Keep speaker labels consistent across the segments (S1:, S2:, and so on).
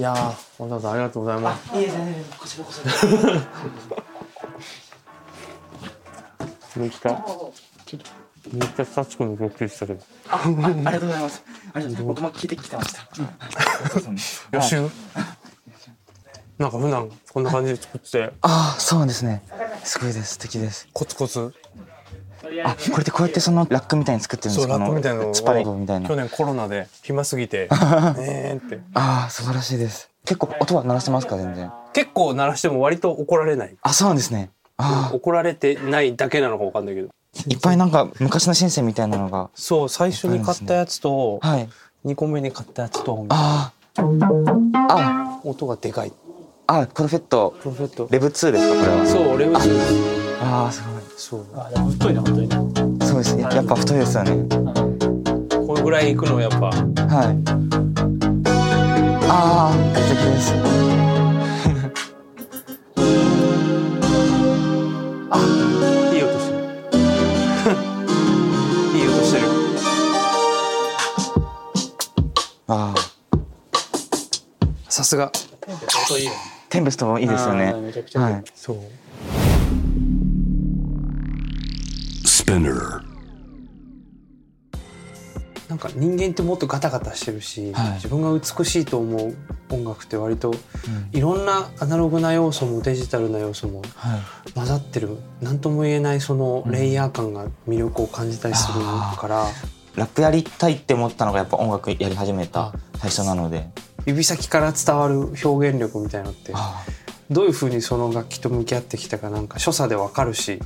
S1: いやーわざわざありがとうございます
S2: いえ、全然こちらこそ。
S1: めっちゃめっちゃサチ君のドッキリしたけど
S2: あ、あありがとうございます。ありがとうございます。僕も聞いてきてました。
S1: 予習？なんか普段こんな感じで作って
S2: ああ、そうですね。すごいです。素敵です。
S1: コツコツ？
S2: あ、これでこうやってそのラックみたいに作ってるんですか？
S1: そうラップみたいなのを
S2: スパみたいな
S1: 去。年コロナで暇すぎて ねーって
S2: ああ、素晴らしいです。結構音は鳴らしてますか、全然。
S1: 結構鳴らしても割と怒られない
S2: あ、そうなんですね。あ
S1: 怒られてないだけなのかわかんないけど
S2: あ、いっぱいなんか昔のシンセみたいなのが。
S1: そう最初に買ったやつと
S2: はい。
S1: 2個目に買ったやつと
S2: ああ。あ、
S1: 音がでかい
S2: あ、プロフェット。
S1: プロフェット
S2: レブ2ですか、これは。
S1: そうレベル2
S2: ああ、すごい。
S1: そう
S3: あでも太いな本当にね
S2: そうです。ややっぱ太いですよね。
S1: このぐらいいくのやっぱ
S2: はい。ああ、素敵です。
S1: いい音してる いい音してる
S2: ああ、
S1: さすが
S3: 音いいよ
S2: テンペストもいいですよね。
S3: めちゃくちゃいい
S2: はい。
S1: そう
S4: Spinner.
S1: なんか人間ってもっとガタガタしてるし、
S2: はい。
S1: 自分が美しいと思う音楽って割といろんなアナログな要素もデジタルな要素も
S2: はい。
S1: 混ざってる。何とも言えないそのレイヤー感が魅力を感じたりするから、
S2: ラップやりたいって思ったのがやっぱ音楽やり始めた最初なので。
S1: 指先から伝わる表現力みたいのって
S2: あ
S1: どういうふうにその楽器と向き合ってきたかなんか所作でわかるし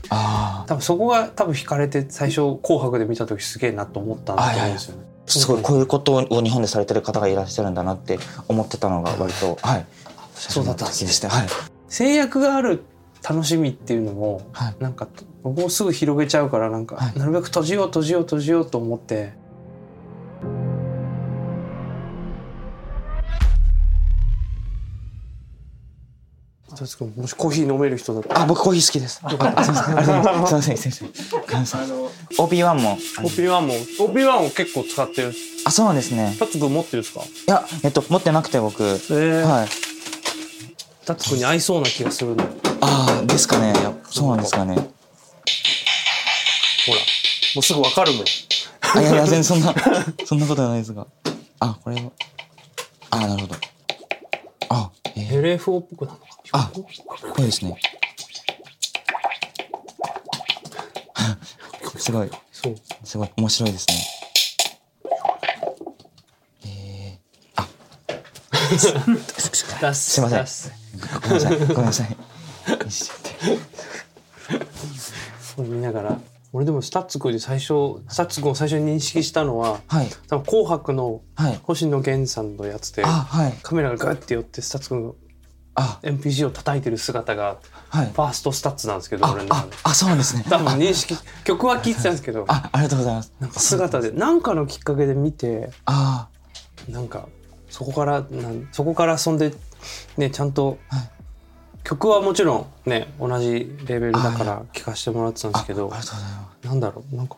S1: 多分そこが多分惹かれて最初「紅白」で見た時すげえなと思ったんだと思うんですよね。
S2: あ、すごいこういうことを日本でされてる方がいらっしゃるんだなって思ってたのが割と、はい。
S1: そうだったんですね。
S2: はい。
S1: 制約がある楽しみっていうのも、
S2: はい
S1: なんか僕もすぐ広げちゃうからなんか、
S2: はい
S1: なるべく閉じよう閉じよう閉じようと思って達君もしコーヒー飲める人だったら
S2: あ、僕コーヒー好きです。あ、すみ ません。すません。すみません。ごめんなさい。OP1 も。
S1: OP1 も OP1 を結構使ってる
S2: あ、そうなんですね。
S1: 達君持ってるんですか？
S2: いや、えっと、持ってなくて僕。
S1: えー
S2: はい。
S1: 達君に合いそうな気がするのほ
S2: ああ、ですかね。そうなんですかね。
S1: らもうすぐわかるもん
S2: あ、いやいや、全然そんな、そんなことはないですが。あ、これは。あ、なるほど。あ、えー、
S1: LFO っぽくなるのか
S2: あ、これですね。すごい、
S1: そう。
S2: すごい、面白いですね。えー、あ、
S1: 出
S2: すいません。ごめんなさい、ごめんなさい。
S1: 見ながら俺でも STUTS君で最初 STUTS君を最初に認識したのは
S2: はい、
S1: 多分紅白の
S2: はい。
S1: 星野源さんのやつで
S2: あ、はい。
S1: カメラがガッて寄って STUTS君が
S2: あ、
S1: MPG を叩いてる姿が
S2: はい
S1: フ。ァーストスタッツなんですけど
S2: あ
S1: 俺、の中
S2: あ
S1: で、
S2: あ、そうなんですね。
S1: 多分認識 曲は聴いてたんですけど
S2: あ、ありがとうございます。
S1: なんか姿で何かのきっかけで見て
S2: あ
S1: なんかそこからなんそこから遊んでねちゃんと
S2: はい
S1: 曲はもちろんね同じレベルだか
S2: あ
S1: ら聴かせてもらってたんで
S2: あ、
S1: すけどなんだろうなんか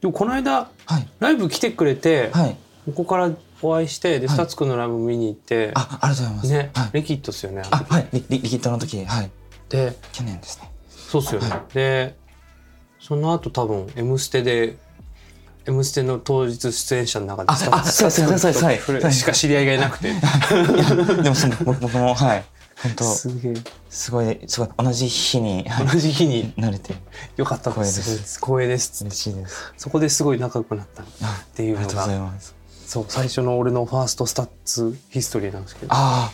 S1: でもこの間
S2: す。はい。
S1: ライブ来てくれて、
S2: はい。
S1: ここからお会いしてで、
S2: はい
S1: STUTSくんのライブ見に行って
S2: あ、ありがとうございます。
S1: ね、
S2: はい。
S1: リキッドっすよね
S2: あ、はい。リリリキッドの時、はい。
S1: で
S2: 去年ですね。
S1: そうっすよね、
S2: は
S1: でその後多分「M ステ」で「M ステ」の当日出演者の中で
S2: ああそうですそうですそうです
S1: スタッ
S2: はい
S1: ツくんとしか知り合いがいなくて
S2: でもその、僕僕も、はい。本当。
S1: すげえ。
S2: すごい、すごい、同じ日に、はい
S1: 同じ日に。
S2: 慣れて、
S1: よかった。で
S2: 光栄です。
S1: す光栄です。
S2: 嬉しいです。
S1: そこですごい仲良くなった。っ
S2: あ
S1: ていうの
S2: ありがとうござい
S1: が
S2: ます。
S1: そう最初の俺のファースト STUTS ヒストリーなんですけど。
S2: あ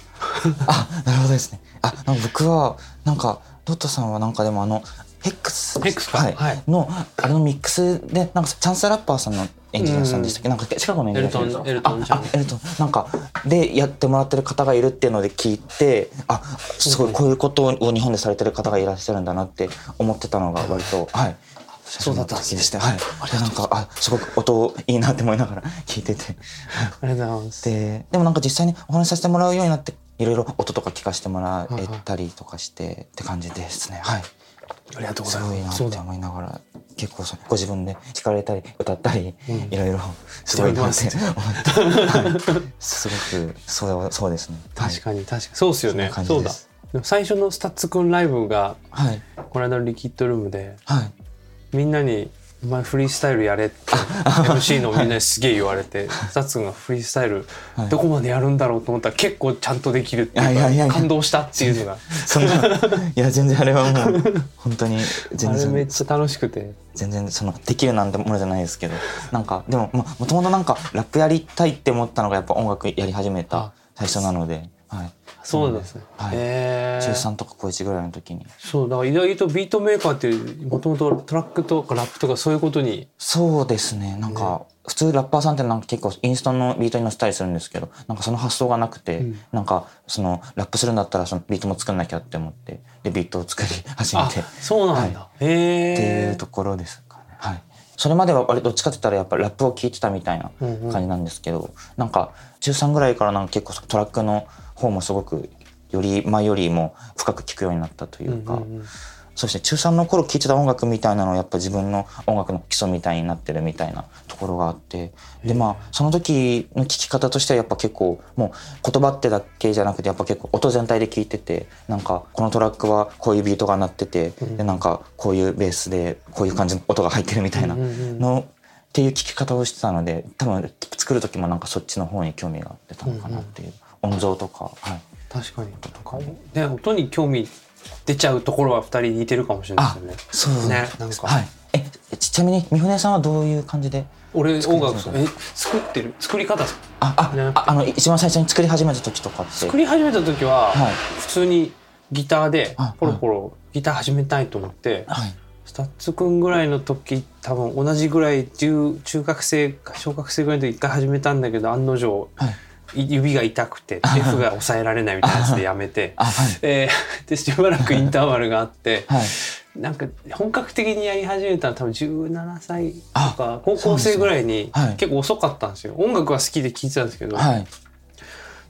S2: あ、あ、なるほどですね。あ、なんか僕は、なんか、ドットさんはなんかでもあの、ヘックス。
S1: ヘックスか？
S2: はい。
S1: はい。
S2: の、あれのミックスで、なんかチャンスラッパーさんのエンジニアさんでしたっけ、なんか近くのエンジニアさん
S1: エルトンエルトンちゃん。
S2: ああエルトン。なんかでやってもらってる方がいるっていうので聞いてあすごいこういうことを日本でされてる方がいらっしゃるんだなって思ってたのが割とはい。
S1: そうだったんですね。
S2: はい。でなんかあすごく音いいなって思いながら聞いてて。
S1: ありがとうございます。
S2: ででもなんか実際にお話しさせてもらうようになっていろいろ音とか聞かせてもらえたりとかしてって感じですね。はい。
S1: ありがとうござい
S2: す。ごいな
S1: ますそう
S2: て思いながら結構ご自分で弾かれたり歌ったり、
S1: うん。
S2: いろいろすごいなって思って、はい、すごくそうそうですね。
S1: 確かに確かに。そうっすよね。
S2: そ
S1: うだ。最初の STUTSくんライブが
S2: はい。
S1: この間のリキッドルームで
S2: はい。
S1: みんなに「お前フリースタイルやれ」って MC のみんなにすげえ言われて STUTSくんがフリースタイル
S2: はい。
S1: どこまでやるんだろうと思ったら結構ちゃんとできるっていうか感動したっていうのが。
S2: そんないや全然あれはもう 本当に
S1: あ
S2: 全
S1: れめっ
S2: 然
S1: ちゃ楽しくて。
S2: 全然そのできるなんてものじゃないですけど。なんかでもまもともとなんかラップやりたいって思ったのがやっぱ音楽やり始め
S1: あ
S2: た最初なので、はい、
S1: そうですね。
S2: はい。中3とか高1ぐらいの時に。
S1: そうだから意外とビートメーカーってもともとトラックとかラップとかそういうことに。
S2: そうですね。なんか、普通ラッパーさんってなんか結構インストのビートに乗せたりするんですけどなんかその発想がなくて、
S1: うん。
S2: なんかそのラップするんだったらそのビートも作んなきゃって思ってでビートを作り始め
S1: あ
S2: て。っ
S1: そうなんだ、へえ
S2: ていうところですかね。はい。それまでは割とどっちかって言ったらやっぱラップを聴いてたみたいな
S1: うんうん。
S2: 感じなんですけど、なんか中3ぐらいからなんか結構トラックの方もすごくより前よりも深く聴くようになったというか、
S1: うんうんうん。
S2: そして中3の頃聴いてた音楽みたいなのはやっぱ自分の音楽の基礎みたいになってるみたいなところがあってでまあその時の聴き方としてはやっぱ結構もう言葉ってだけじゃなくてやっぱ結構音全体で聴いててなんかこのトラックはこういうビートが鳴ってて、でなんかこういうベースでこういう感じの音が入ってるみたいな
S1: うんうんうん。
S2: のっていう聴き方をしてたので多分作る時もなんかそっちの方に興味が出たのかなっていう、音像とか、はい、
S1: 確かに。なんかね音に興味出ちゃうところは二人似てるかもしれないですよね。
S2: そう
S1: ね。なんか。
S2: はい。えちちなみに三船さんはどういう感じで
S1: 俺音楽え作ってる？作り方
S2: あ
S1: ね
S2: あああの一番最初に作り始めた時とかって？
S1: 作り始めた時は
S2: はい。
S1: 普通にギターで
S2: あ
S1: ポロポロギター始めたいと思って
S2: はい。
S1: スタッツくんぐらいの時多分同じぐらい中中学生か小学生ぐらいの時一回始めたんだけど案の定
S2: はい
S1: い指が痛くて F が抑えられないみたいなやつでやめて。
S2: あはい。
S1: えー でしばらくインターバルがあって
S2: はい。
S1: なんか本格的にやり始めたのは多分17歳と
S2: あ
S1: か高校生ぐらいに
S2: はい。
S1: 結構遅かったんですよ。音楽は好きで聴いてたんですけど、
S2: はい。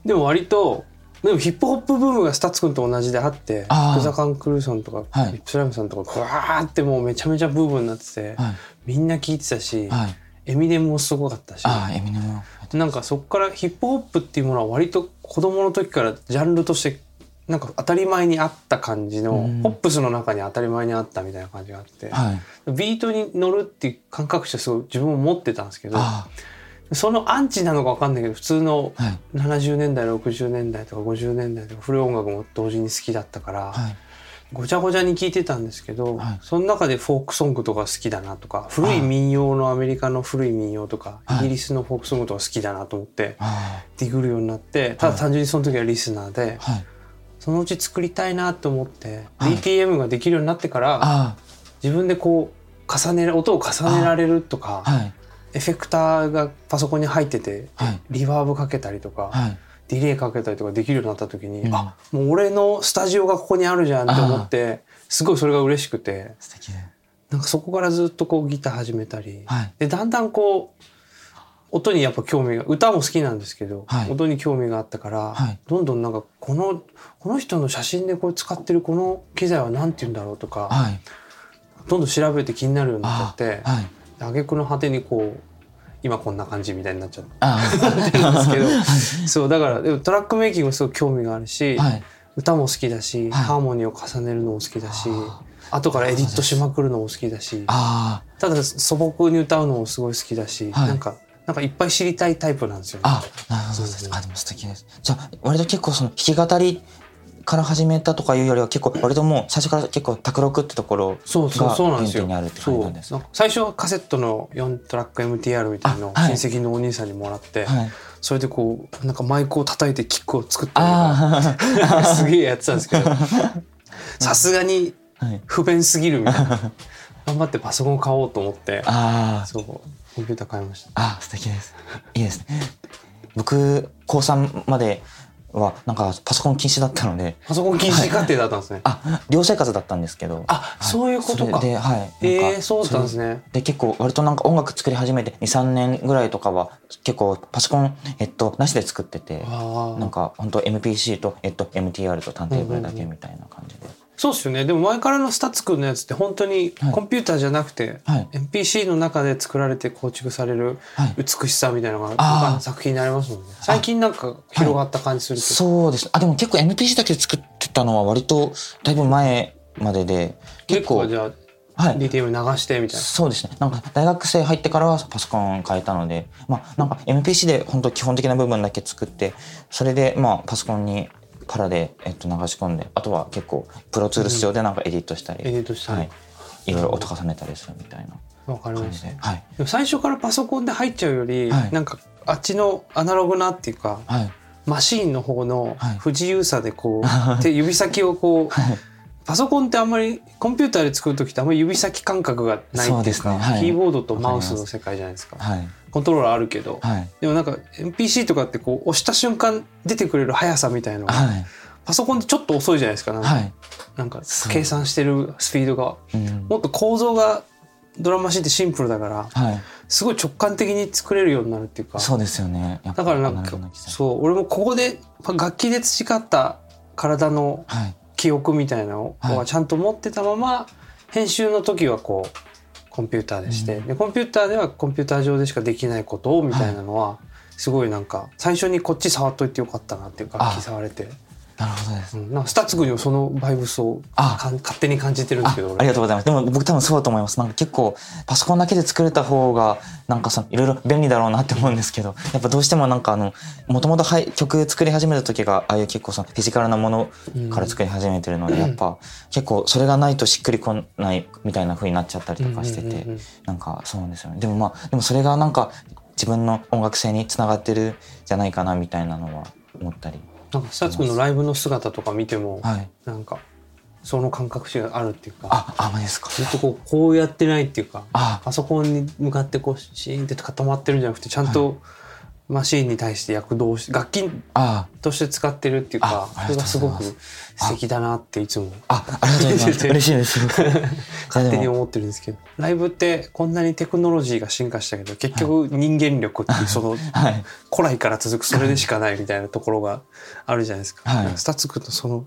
S1: でも割とでもヒップホップブームがスタッツくんと同じであって
S2: あー。
S1: KICK THE CAN CREW さんとか、
S2: はい。
S1: RIP SLYME さんとかブワーってもうめちゃめちゃブームになってて、
S2: はい。
S1: みんな聴いてたし、
S2: はい
S1: エミネムもすごかったし。
S2: あエミネム。
S1: なんかそこからヒップホップっていうものは割と子供の時からジャンルとしてなんか当たり前にあった感じの、
S2: うん。
S1: ポップスの中に当たり前にあったみたいな感じがあって、
S2: はい。
S1: ビートに乗るっていう感覚としてすごい自分も持ってたんですけど
S2: あ
S1: そのアンチなのか分かんないけど普通の
S2: はい。
S1: 70年代60年代とか50年代とか古い音楽も同時に好きだったから、
S2: はい
S1: ごちゃごちゃに聴いてたんですけど、
S2: はい。
S1: その中でフォークソングとか好きだなとか古い民謡のアメリカの古い民謡とか
S2: はい。
S1: イギリスのフォークソングとか好きだなと思って
S2: あ
S1: ディグるようになってただ単純にその時はリスナーで
S2: はい。
S1: そのうち作りたいなと思って
S2: はい。
S1: DTM ができるようになってから
S2: あ
S1: 自分でこう重ね音を重ねられるとか
S2: はい。
S1: エフェクターがパソコンに入ってて
S2: はい。
S1: リバーブかけたりとか
S2: はい
S1: ディレイかけたりとかできるようになった時に、
S2: うん。
S1: あもう俺のスタジオがここにあるじゃんって思ってすごいそれが嬉しくて。
S2: 素敵。で
S1: なんかそこからずっとこうギター始めたり、
S2: はい。
S1: でだんだんこう音にやっぱ興味が歌も好きなんですけど、
S2: はい。
S1: 音に興味があったから、
S2: はい。
S1: どんどんなんかこのこの人の写真でこう使ってるこの機材は何て言うんだろうとか、
S2: はい。
S1: どんどん調べて気になるようになっちゃって
S2: はい。
S1: 挙句の果てにこう今こんな感じみたいになっちゃって。
S2: あ
S1: る んですけど。そうだからでもトラックメイキングもすごい興味があるし、
S2: はい。
S1: 歌も好きだし、
S2: はい。
S1: ハーモニーを重ねるのも好きだし
S2: あ
S1: 後からエディットしまくるのも好きだし
S2: あ
S1: ただ素朴に歌うのもすごい好きだし、
S2: はい。
S1: なんかなんかいっぱい知りたいタイプなんですよね。
S2: あなるほど。ですあでも素敵です。じゃあ割と結構その弾き語りから始めたとかいうよりは結構割ともう最初から結構卓録ってところ
S1: そうそう
S2: が原。点にあるって
S1: そう
S2: 感じなんです
S1: なんか最初はカセットの4トラック MTR みたいのを親戚のお兄さんにもらって、
S2: はい。
S1: それでこうなんかマイクを叩いてキックを作ったり すげえやってたんですけど さすがに不便すぎるみたいな。頑張ってパソコン買おうと思って
S2: ああ
S1: そうコンピューター買いました。
S2: あ素敵です。いいですね。僕高3まではなんかパソコン禁止だったので。
S1: パソコン禁止家庭だったんですね。
S2: あ寮生活だったんですけど。
S1: あそういうことか。
S2: ではい。
S1: ええそうだったんですね。
S2: で結構割となんか音楽作り始めて23年ぐらいとかは結構パソコン、えっと、なしで作ってて
S1: あ
S2: なんか本当 MPC と、えっと、MTR とターンテーブルだけみたいな感じで、
S1: そうっすよね。でも前からのスタッツくんのやつって本当に
S2: はい。
S1: コンピューターじゃなくて、
S2: はい。
S1: NPC の中で作られて構築される
S2: はい。
S1: 美しさみたいなのが他の作品になりますもんね。最近なんか広がった感じする
S2: そうです。あ、でも結構 NPC だけで作ってたのは割とだいぶ前までで、結構、
S1: じゃあ
S2: はい。
S1: DTM 流してみたいな。
S2: そうですね。なんか大学生入ってからはパソコン変えたので、まあなんか MPC で本当基本的な部分だけ作って、それでまあパソコンにパラで、えっと、流し込んで、あとは結構プロツールス上でなんかエディットしたり、
S1: エディットしたり
S2: はい。いろいろ音重ねたりするみたいな感じで。
S1: ました
S2: はい。
S1: でも最初からパソコンで入っちゃうより、
S2: はい
S1: なんかあっちのアナログなっていうか
S2: はい。
S1: マシーンの方の
S2: はい
S1: 不自由さでこう、手指先をこう
S2: はい。
S1: パソコンってあんまりコンピューターで作る時ってあんまり指先感覚がないっていうか
S2: ですねはい
S1: キーボードとマウスの世界じゃないですか
S2: はい。
S1: コントローラーあるけど、
S2: はい。
S1: でもなんか NPC とかってこう押した瞬間出てくれる速さみたいなのが、
S2: はい。
S1: パソコンってちょっと遅いじゃないですかなんか,、
S2: はい。
S1: なんか計算してるスピードが
S2: うん。
S1: もっと構造がドラマシンってシンプルだから
S2: はい。
S1: すごい直感的に作れるようになるっていうか
S2: そうですよね。
S1: だからなんかそう俺もここで楽器で培った体の
S2: はい。
S1: 記憶みたいなの
S2: は
S1: はいちゃんと持ってたまま編集の時はこうコンピューターでして、
S2: うん。
S1: でコンピューターではコンピューター上でしかできないことをみたいなのはすごいなんか最初にこっち触っといてよかったなっていう楽器触れて、
S2: なるほどです。
S1: うん、なんかスタッツ君にもそのバイブスを
S2: あ
S1: かん勝手に感じてるんです
S2: あ
S1: けど
S2: ありがとうございます。でも僕多分そうだと思います。なんか結構パソコンだけで作れた方がなんかそのいろいろ便利だろうなって思うんですけど、やっぱどうしてもなんかあのもともと曲作り始めた時がああいう結構そのフィジカルなものから作り始めてるので、
S1: うん
S2: やっぱ結構それがないとしっくりこないみたいな風になっちゃったりとかしてて、なんかそうなんですよね。でもまあでもそれがなんか自分の音楽性につながってるじゃないかなみたいなのは思ったり。
S1: なんかスタッツ君のライブの姿とか見ても、
S2: はい。
S1: なんかその感覚値があるっていうか
S2: あ、あ、まですか。
S1: ずっとこうこうやってないっていうか
S2: あ、
S1: パソコンに向かってこうシーンって固まってるんじゃなくてちゃんとマシーンに対して躍動し楽器
S2: あ、
S1: として使ってるっていうか
S2: ああ
S1: それがすごく素敵だなっていつも。
S2: あ、ありがとうございます。嬉しいです。
S1: 勝手に思ってるんですけど。ライブってこんなにテクノロジーが進化したけど結局人間力っていうその
S2: はい。
S1: 古来から続くそれでしかないみたいなところがあるじゃないですか。
S2: はい。
S1: スタッツ君とその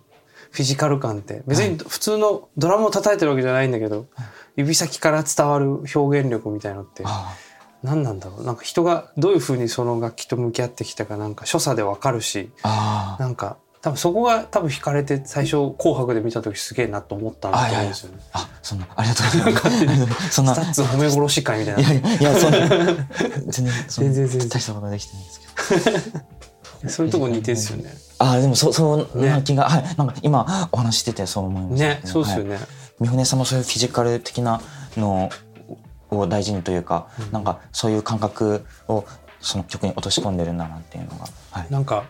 S1: フィジカル感って別に普通のドラムを叩いてるわけじゃないんだけど指先から伝わる表現力みたいのって
S2: あ
S1: 何なんだろうなんか人がどういうふうにその楽器と向き合ってきたかなんか所作でわかるし
S2: あ
S1: なんか多分そこが多分惹かれて最初「紅白」で見た時すげえなと思ったんだと思うんですよね。
S2: あ、そんな、ありがとうございます。そんな、
S1: スタッツ褒め殺し会みたい
S2: いや
S1: ない
S2: や、いや、そんな、全然、
S1: 全然全然
S2: 大したことはできてないんですけど。
S1: そういうとこ似てるんですよね。
S2: あ、でも、そう、そう
S1: ね
S2: な気が、はい、なんか今お話ししててそう思いました
S1: ねそうですよ
S2: はい
S1: ね。
S2: 三船さんもそういうフィジカル的なのを大事にというか、なんかそういう感覚をその曲に落とし込んでるんだなっていうのが、はい、
S1: なんか。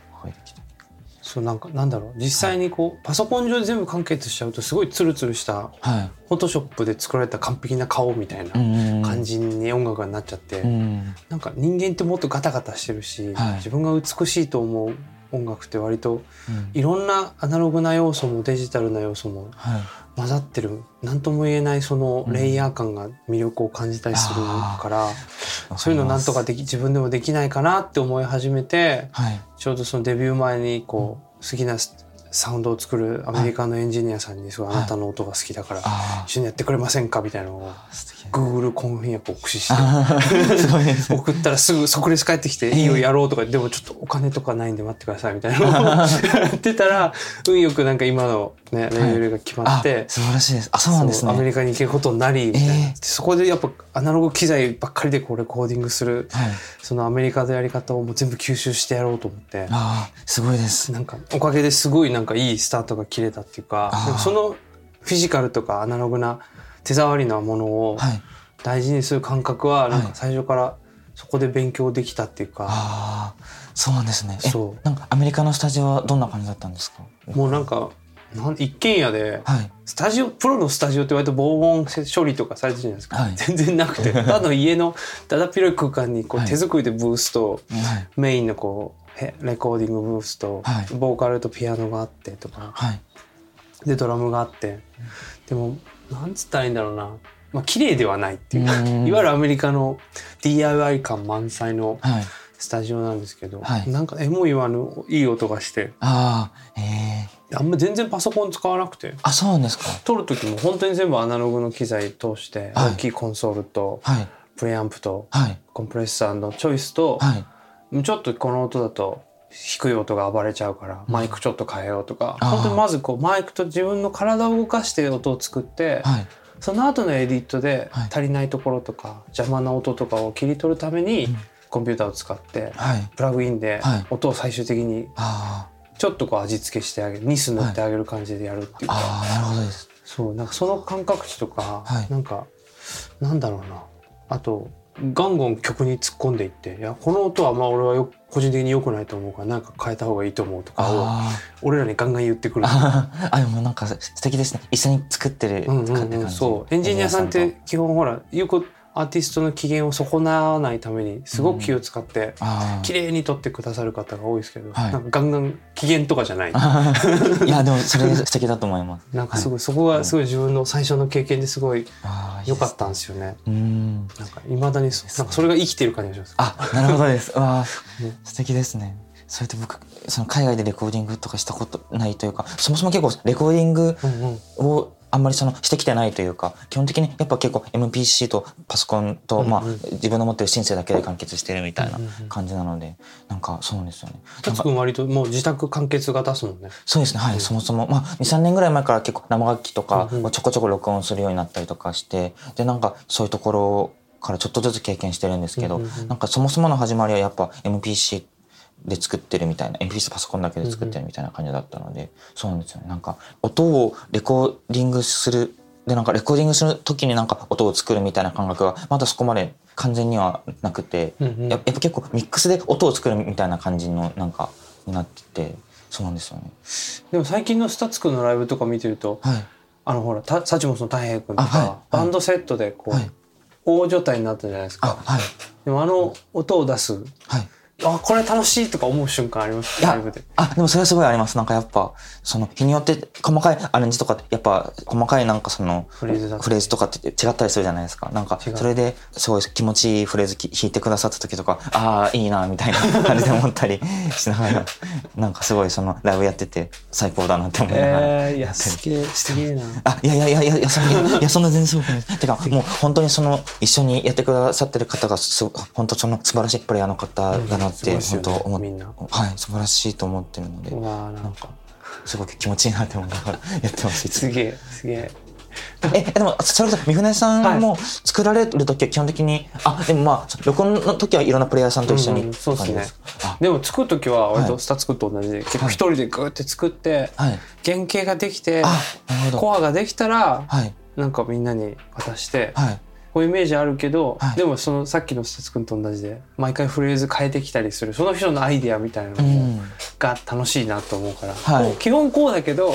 S1: そうなんかなんだろう実際にこうパソコン上で全部完結しちゃうとすごいツルツルした
S2: はい。
S1: フォトショップで作られた完璧な顔みたいな
S2: うん
S1: 感じに音楽になっちゃって、
S2: うん。
S1: なんか人間ってもっとガタガタしてるし、
S2: はい
S1: 自分が美しいと思う音楽って割と
S2: うん
S1: いろんなアナログな要素もデジタルな要素も
S2: はい。
S1: 混ざってる何とも言えないそのレイヤー感が魅力を感じたりするから、そういうのなんとかでき自分でもできないかなって思い始めて
S2: はい。
S1: ちょうどそのデビュー前にこう好きなサウンドを作るアメリカのエンジニアさんにすごいあなたの音が好きだから
S2: あ
S1: 一緒にやってくれませんか？みたいなのを。Google コンフィアップを駆使して。送ったらすぐ即レス帰ってきて「いいよやろう」とか。でもちょっとお金とかないんで待ってくださいみたいな。のをやってたら運よくなんか今のねレーベルが決まっ
S2: あ
S1: て、
S2: 素晴らしいです。あ、そうなんですね。
S1: アメリカに行けることになりみたいな、
S2: ええ。
S1: そこでやっぱアナログ機材ばっかりでこうレコーディングする
S2: はい。
S1: そのアメリカのやり方をもう全部吸収してやろうと思って。
S2: ああ、すごいです。
S1: なんかおかげですごいなんかいいスタートが切れたっていうかそのフィジカルとかアナログな手触りなものを
S2: はい。
S1: 大事にする感覚はなんか
S2: はい
S1: 最初からそこで勉強できたっていうか、
S2: ああ、そうなんですね。え
S1: そう。
S2: なんかアメリカのスタジオはどんな感じだったんですか？
S1: もうなんかなん一軒家で
S2: はい。
S1: スタジオプロのスタジオって割と防音処理とかされてるじゃないですか、
S2: はい。
S1: 全然なくて。ただの家のだだっ広い空間にこう
S2: はい。
S1: 手作りでブースと、
S2: はい。
S1: メインのこうへレコーディングブースと、
S2: はい。
S1: ボーカルとピアノがあってとか。
S2: はい。
S1: でドラムがあって。でもなんつったらいいんだろうなまあ綺麗ではないっていうか
S2: うん
S1: いわゆるアメリカの DIY 感満載の
S2: はい。
S1: スタジオなんですけど、
S2: はい
S1: なんかえも言わぬいい音がして
S2: ああ、ええ
S1: あんま全然パソコン使わなくて
S2: あ、そうなんですか。
S1: 撮る時も本当に全部アナログの機材通して、
S2: はい
S1: 大きいコンソールと
S2: はい。
S1: プレアンプと
S2: はい。
S1: コンプレッサーのチョイスと、
S2: はい。
S1: ちょっとこの音だと低い音が暴れちゃうからマイクちょっと変えようとか、
S2: あー。
S1: 本当にまずこうマイクと自分の体を動かして音を作って、
S2: はい。
S1: その後のエディットで
S2: はい。
S1: 足りないところとか邪魔な音とかを切り取るために
S2: うん。
S1: コンピューターを使って
S2: はい。
S1: プラグインで
S2: はい。
S1: 音を最終的に
S2: あ
S1: ちょっとこう味付けしてあげるニス塗ってあげる感じでやるっていう
S2: あ。
S1: か、
S2: なるほどです。
S1: そうなんかその感覚値とか、
S2: はい。
S1: なんかなんだろうな。あとガンガン曲に突っ込んでいっていやこの音はまあ俺はよ個人的に良くないと思うからなんか変えた方がいいと思うとかを
S2: あ
S1: 俺らにガンガン言ってくる。
S2: あ。あ、でもなんか素敵ですね。一緒に作ってる、
S1: うんうんうん。そうエンジニアさんって基本ほらよくアーティストの機嫌を損なわないためにすごく気を使って。綺麗に撮ってくださる方が多いですけど、
S2: はい
S1: なんかガンガン機嫌とかじゃない
S2: いや、でもそれ素敵だと思います。
S1: なんかすごい、そこがすごい自分の最初の経験ですごい良かったんですよね。
S2: うん。
S1: なんか未だにそなんかそれが生きてる感じがします。
S2: あ、なるほどです。わ素敵ですね。それで僕、その海外でレコーディングとかしたことないというか、そもそも結構レコーディング
S1: うんうん
S2: をあんまりそのしてきてないというか、基本的にやっぱ結構 MPC とパソコンと、まあ自分の持ってるシンセだけで完結してるみたいな感じなので、なんかそうなんですよね。な
S1: タツ
S2: んか
S1: くん割ともう自宅完結型ですもんね。
S2: そうですね、はい、そもそも、まあ、2、3年ぐらい前から結構生楽器とかちょこちょこ録音するようになったりとかして、で、なんかそういうところからちょっとずつ経験してるんですけど、なんかそもそもの始まりはやっぱ MPC で作ってるみたいな、MPC パソコンだけで作ってるみたいな感じだったので、そうなんですよね。なんか音をレコーディングする、で、なんかレコーディングする時になんか音を作るみたいな感覚がまだそこまで完全にはなくて、
S1: うんうん
S2: ややっぱ結構ミックスで音を作るみたいな感じのなんかになってて、そうなんですよね。
S1: でも最近のスタッツくんのライブとか見てると、
S2: はい。
S1: あのほらた Suchmos の TAIHEI 君とか、
S2: あはいはい
S1: バンドセットでこう、
S2: はい
S1: 大所帯になったじゃないです
S2: あ、
S1: か。
S2: はい。
S1: でもあの音を出す、
S2: はい。
S1: あこれ楽しいとか思う瞬間あります？
S2: いや
S1: ライブで。
S2: あ、でもそれはすごいあります。なんかやっぱ、その日によって細かいアレンジとかって、やっぱ細かいなんかその、
S1: フレーズ
S2: フレーズとかって違ったりするじゃないですか。なんかそれですごい気持ちいいフレーズき弾いてくださった時とか、ああ、いいな、みたいな感じで思ったり しながら、なんかすごいそのライブやってて最高だなって思いながら。
S1: えー、いやすげえすげえな。
S2: あ、いやいやいやいやいや、そんな いや、そんな全然すごくない。てか、もう本当にその、一緒にやってくださってる方がす、本当その素晴らしいプレイヤーの方だなって、本当思っ
S1: みんな
S2: はい、素晴らしいと思ってるので、
S1: なんか
S2: すごく気持ちいいなって思いながらやってます。
S1: すげえすげえ。
S2: え、でも、それこそ、三船さんも作られる時は基本的に、あ、でもまあ、録音の時はいろんなプレイヤーさんと一緒に。
S1: うんうんそうですねでも作る時は割と
S2: はい
S1: スタッツくんと同じで、結構一人でグーって作って、
S2: あ、はい。
S1: 原型ができて。コアができたら
S2: はい。
S1: なんかみんなに渡して、
S2: はい。
S1: こういうイメージあるけど、
S2: はい
S1: でもそのさっきのスタッツくんと同じで毎回フレーズ変えてきたりするその人のアイディアみたいなのも
S2: うん。
S1: が楽しいなと思うから、基本こうだけど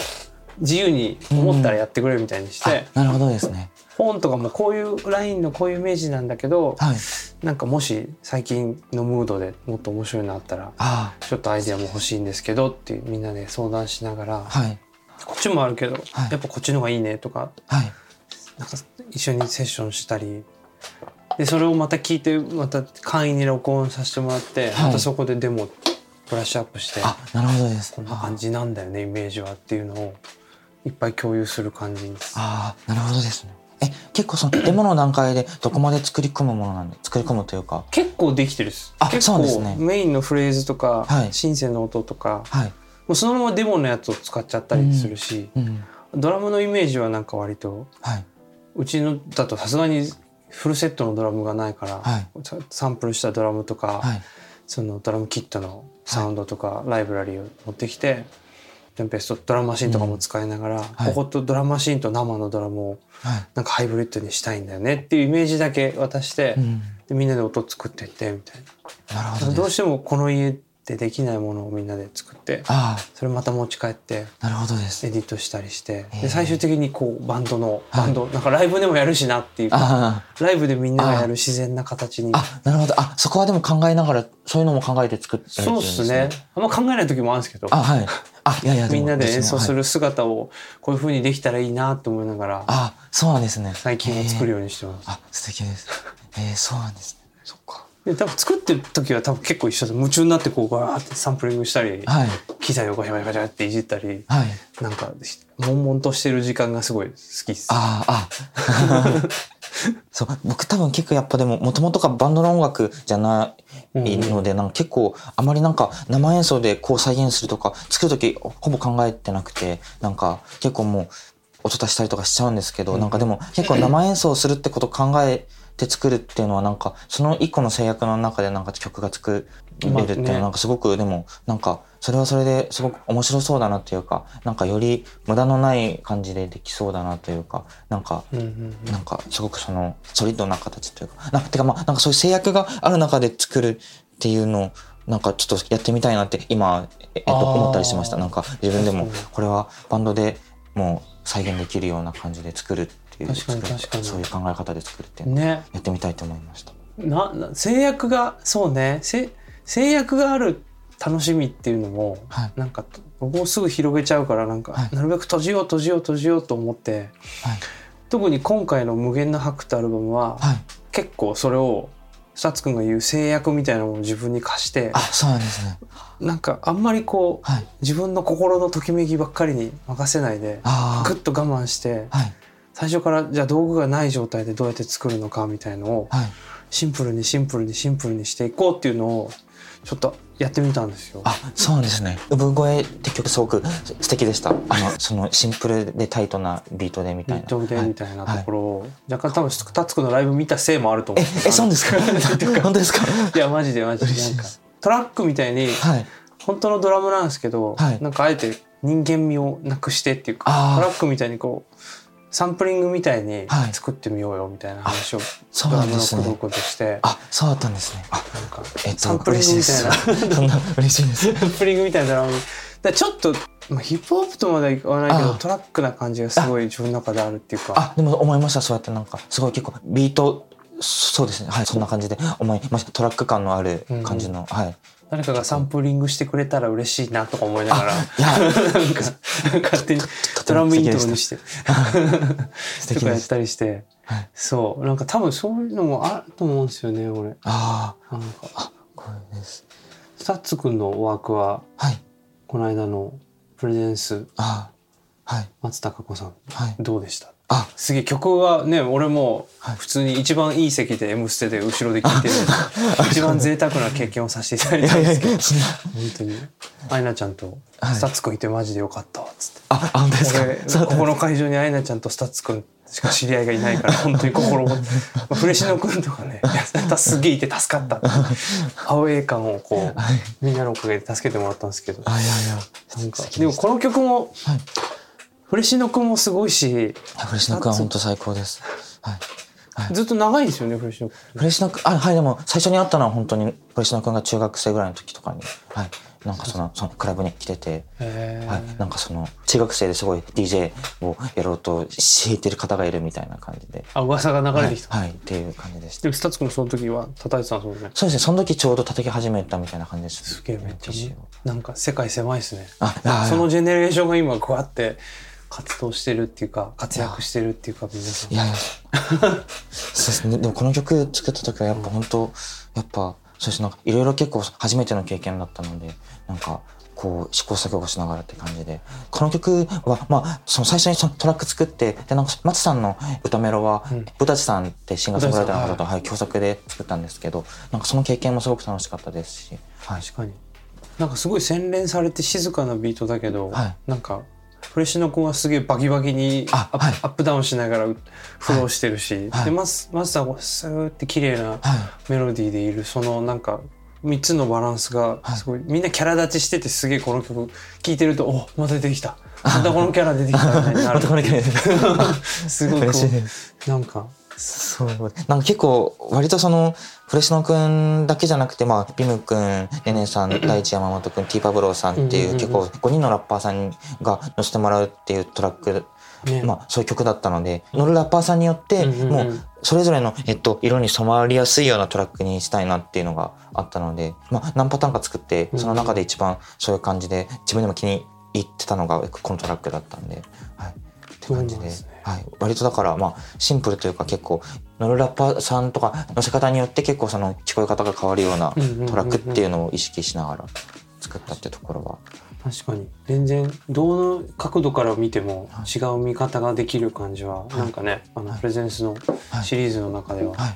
S1: 自由に思ったらやってくれみたいにして、
S2: あ、なるほどですね。
S1: 本とかもこういうラインのこういうイメージなんだけど、
S2: はい。
S1: なんかもし最近のムードでもっと面白いのあったら
S2: あ
S1: ちょっとアイデアも欲しいんですけどってみんなで相談しながら、
S2: あ、はい。
S1: こっちもあるけど、
S2: はい
S1: やっぱこっちの方がいいねとか
S2: はい。
S1: なんか一緒にセッションしたりでそれをまた聞いてまた簡易に録音させてもらって、
S2: はい
S1: またそこでデモブラッシュアップして
S2: あ、なるほどです。
S1: こんな感じなんだよねイメージはっていうのをいっぱい共有する感じです。
S2: ああ、なるほどですね。え、結構そのデモの段階でどこまで作り込むものなんで、作り込むというか。
S1: 結構できてるです
S2: あ
S1: 結構
S2: そうですね
S1: メインのフレーズとか、
S2: はい
S1: シンセの音とか
S2: はい。
S1: もうそのままデモのやつを使っちゃったりするし、
S2: うん。
S1: ドラムのイメージはなんか割と
S2: はい。
S1: うちのだとさすがにフルセットのドラムがないから、
S2: はい
S1: ササンプルしたドラムとか、
S2: はい。
S1: そのドラムキットのサウンドとかライブラリーを持ってきて、テンペストドラムマシンとかも使いながら、
S2: はい
S1: こことドラムマシンと生のドラムを
S2: はい。
S1: なんかハイブリッドにしたいんだよねっていうイメージだけ渡して、
S2: うん。
S1: でみんなで音作っていってみたいな。
S2: なるほどです。
S1: どうしてもこの家でできないものをみんなで作って
S2: あ
S1: それまた持ち帰って
S2: あ、なるほどです。
S1: エディットしたりしてで最終的にこうバンドの
S2: はい
S1: バンド、なんかライブでもやるしなっていうか
S2: あ
S1: ライブでみんながやる自然な形に
S2: あ、あ、なるほど。あ、そこはでも考えながら、そういうのも考えて作ってられて
S1: そうっ
S2: るんです
S1: すね。あんま考えない時もあるんですけど
S2: あ、はい。あ、いやいや、も
S1: みんなで演奏す
S2: はい
S1: る姿をこういう風にできたらいいなと思いながら
S2: あ、そうなんですね。
S1: 最近は作る
S2: よ。
S1: ようにしてます。
S2: あ、素敵です。えー、そうなんですね。そっか。
S1: で多分作ってる時は多分結構一緒で夢中になってこうバーってサンプリングしたり、
S2: はい。
S1: 機材をガチャガチャガチャっていじったり、
S2: はい。
S1: なんか悶々としてる時間がすごい好きっす。
S2: ああ、あそう、僕多分結構やっぱでも、もともとがバンドの音楽じゃないので、なんか結構あまりなんか生演奏でこう再現するとか、作るときほぼ考えてなくて、なんか結構もう音足したりとかしちゃうんですけど、なんかでも結構生演奏するってことを考えて作るっていうのはなんか、その一個の制約の中でなんか曲が作れるっていうのはなんかすごくでもなんかそれはそれですごく面白そうだなっていうかなんかより無駄のない感じでできそうだなというかなんかなんかすごくそのソリッドな形というかなてかまあなんかそういう制約がある中で作るっていうのをなんかちょっとやってみたいなって今、えっと、思ったりしました。なんか自分でもこれはバンドでもう再現できるような感じで作るっていう
S1: 確かに確かに。
S2: そういう考え方で作るっていうのを
S1: ね。
S2: やってみたいと思いました。
S1: なな制約がそうね。せ制約がある楽しみっていうのも、
S2: はい。
S1: なんか僕もすぐ広げちゃうからなんか、
S2: はい。
S1: なるべく閉じよう閉じよう閉じようと思って
S2: はい。
S1: 特に今回の「無限の白」ってアルバムは、
S2: はい、
S1: 結構それをスタッツくんが言う制約みたいなものを自分に課して
S2: あそうなんですね。
S1: なんかあんまりこう
S2: はい、
S1: 自分の心のときめきばっかりに任せないで
S2: あ
S1: ぐっと我慢して
S2: あはい
S1: 最初からじゃあ道具がない状態でどうやって作るのかみたいのを
S2: はい。
S1: シンプルにシンプルにシンプルにしていこうっていうのをちょっとやってみたんですよ。
S2: あそうですね。産声って曲すごく素敵でした。あのそのシンプルでタイトなビートでみたいな。
S1: ビートで
S2: はい
S1: みたいなところを、若干多分スタッツくんのライブ見たせいもあると思
S2: え
S1: う。
S2: えそうですか？本当ですか？
S1: いやマジでマジで。なんかトラックみたいに
S2: はい。
S1: 本当のドラムなんですけど、
S2: はい。
S1: なんかあえて人間味をなくしてっていうかトラックみたいにこうサンプリングみたいに
S2: はい。
S1: 作ってみようよみたいな話をドラムの
S2: なんですね。
S1: 工藤君として、
S2: あそうだったんですね。あ
S1: なんか
S2: えっと
S1: サンプリングみたいな。
S2: 嬉しいです。そんな嬉しいです。
S1: サンプリングみたいなドラムにだちょっと、まあ、ヒップホップとまではいかないけどトラックな感じがすごい自分の中であるっていうか。
S2: あでも思いました。そうやってなんかすごい結構ビートそうですね。はいそんな感じで思いました。トラック感のある感じの、はい
S1: 誰かがサンプリングしてくれたら嬉しいなとか思いながら
S2: いや。
S1: なんか勝手にドラムイントロにして。とかやったりして、
S2: はい
S1: そう。なんか多分そういうのもあると思うんですよね俺。
S2: あ
S1: なんか。
S2: あこれです。
S1: スタッツくんのワークは
S2: はい。
S1: この間のプレゼンス。
S2: あはい。
S1: 松たか子さん。
S2: はい。
S1: どうでした？
S2: あ
S1: すげえ曲はね俺も
S2: はい。
S1: 普通に一番いい席で「M ステ」で後ろで聴いてる一番贅沢な経験をさせていただいたんですけど本当に。アイナちゃんと
S2: はい。
S1: スタッツくんいてマジでよかったわっつって。
S2: ああ本当ですか？
S1: ここの会場にアイナちゃんとスタッツくんしか知り合いがいないから 本当に心も、まあ、フレシノくんとかね いやすげえいて助かったアウェー感をこう
S2: はい。
S1: みんなのおかげで助けてもらったんですけど。
S2: あいやいや。
S1: なんか
S2: 素敵
S1: でもこの曲も
S2: はい
S1: フレシノくんもすごいし
S2: フレシノ君は本当最高です。はい。はい、
S1: ずっと長いんですよねフレシノくん
S2: フレシノ君、あ、はい、でも最初に会ったのは本当にフレシノ君が中学生ぐらいの時とかに、はい。なんかその、そのクラブに来てて、はい。なんかその、中学生ですごい DJ をやろうとしていてる方がいるみたいな感じで。
S1: あ噂が流
S2: はい、
S1: れてきた、
S2: はい、っていう感じでした。
S1: でもスタッツくんもその時は叩いてたんですね
S2: そうですね、その時ちょうど叩き始めたみたいな感じです。
S1: すげえめっちゃなんか世界狭いですね
S2: あ、あ
S1: そのジェネレーションが今こうやって活動してるっていうか活躍してるっていうか皆さん
S2: いやいや。そうですね。でもこの曲作った時はやっぱ本当、やっぱ、そうですなんかいろいろ結構初めての経験だったので、なんか、こう試行錯誤しながらって感じで。この曲は、まあ、その最初にそのトラック作って、で、なんか松さんの歌メロは、
S1: うん
S2: ブタチさんってシンガーソングライターの方と、はい、共作で作ったんですけど、なんかその経験もすごく楽しかったですし、はい。
S1: 確かになんかすごい洗練されて静かなビートだけど、
S2: はい
S1: なんかフレッシュの子はすげえバキバキにアッ
S2: はい。
S1: アップダウンしながらフローしてるし、
S2: はい。
S1: でマスマスターがスーって綺麗な
S2: はい。
S1: メロディーでいるそのなんか3つのバランスがすごい、みんなキャラ立ちしててすげえこの曲聴いてるとおまた出てきた。またこのキャラ出てきたみたいになる。すごいこ。うなんか
S2: そう。なんか結構、割とその、フレシノくんだけじゃなくて、まあ、ビムくん、ネネさん、大地山本くん、ティーパブローさんっていう、結構5人のラッパーさんが乗せてもらうっていうトラック、
S1: ね、
S2: まあ、そういう曲だったので、乗るラッパーさん。によって、もう、それぞれの、えっと、色に染まりやすいようなトラックにしたいなっていうのがあったので、まあ、何パターンか作って、その中で一番そういう感じで、自分でも気に入ってたのが、このトラックだったんで、はい。っって感じで。
S1: そうなんですね
S2: はい、割とだからまあシンプルというか結構乗るラッパーさんとか乗せ方によって結構その聞こえ方が変わるようなトラックっていうのを意識しながら作ったってところは。
S1: 確かに。全然どの角度から見ても違う見方ができる感じは、なんかねあのプレゼンスの
S2: はい。
S1: シリーズの中では
S2: はい。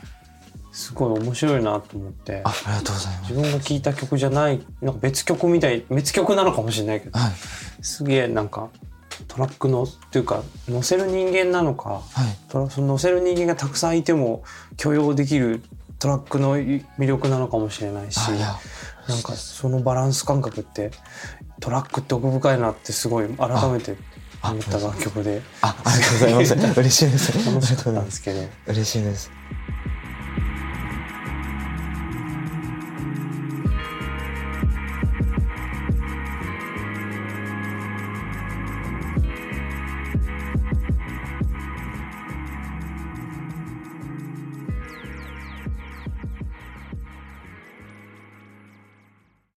S1: すごい面白いなと思って、
S2: あありがとうございます。
S1: 自分が聴いた曲じゃないなんか別曲みたい別曲なのかもしれないけど
S2: はい。
S1: すげえなんかトラックのっていうか乗せる人間なのか
S2: はい。
S1: その乗せる人間がたくさんいても許容できるトラックの魅力なのかもしれないしなんかそのバランス感覚ってトラックって奥深いなってすごい改めて思った楽曲で
S2: あありがとうございます嬉しいです
S1: 楽しかったんですけど
S2: 嬉しいです